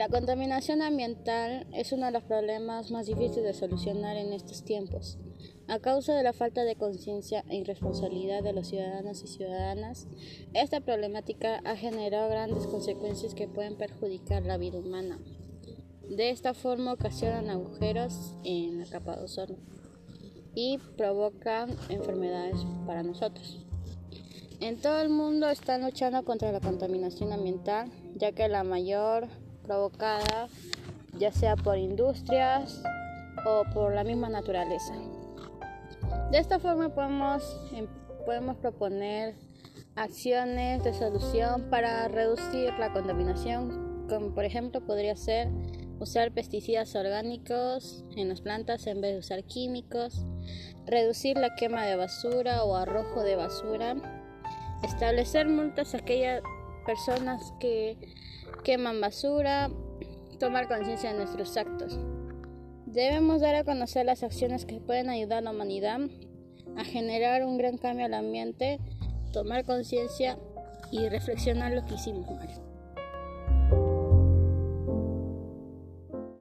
La contaminación ambiental es uno de los problemas más difíciles de solucionar en estos tiempos. A causa de la falta de conciencia e irresponsabilidad de los ciudadanos y ciudadanas, esta problemática ha generado grandes consecuencias que pueden perjudicar la vida humana. De esta forma ocasionan agujeros en la capa de ozono y provocan enfermedades para nosotros. En todo el mundo están luchando contra la contaminación ambiental, ya que la mayor provocada ya sea por industrias o por la misma naturaleza. De esta forma podemos, em, podemos proponer acciones de solución para reducir la contaminación, como por ejemplo podría ser usar pesticidas orgánicos en las plantas en vez de usar químicos, reducir la quema de basura o arrojo de basura, establecer multas a aquellas personas que queman basura, tomar conciencia de nuestros actos. Debemos dar a conocer las acciones que pueden ayudar a la humanidad a generar un gran cambio al ambiente, tomar conciencia y reflexionar lo que hicimos mal.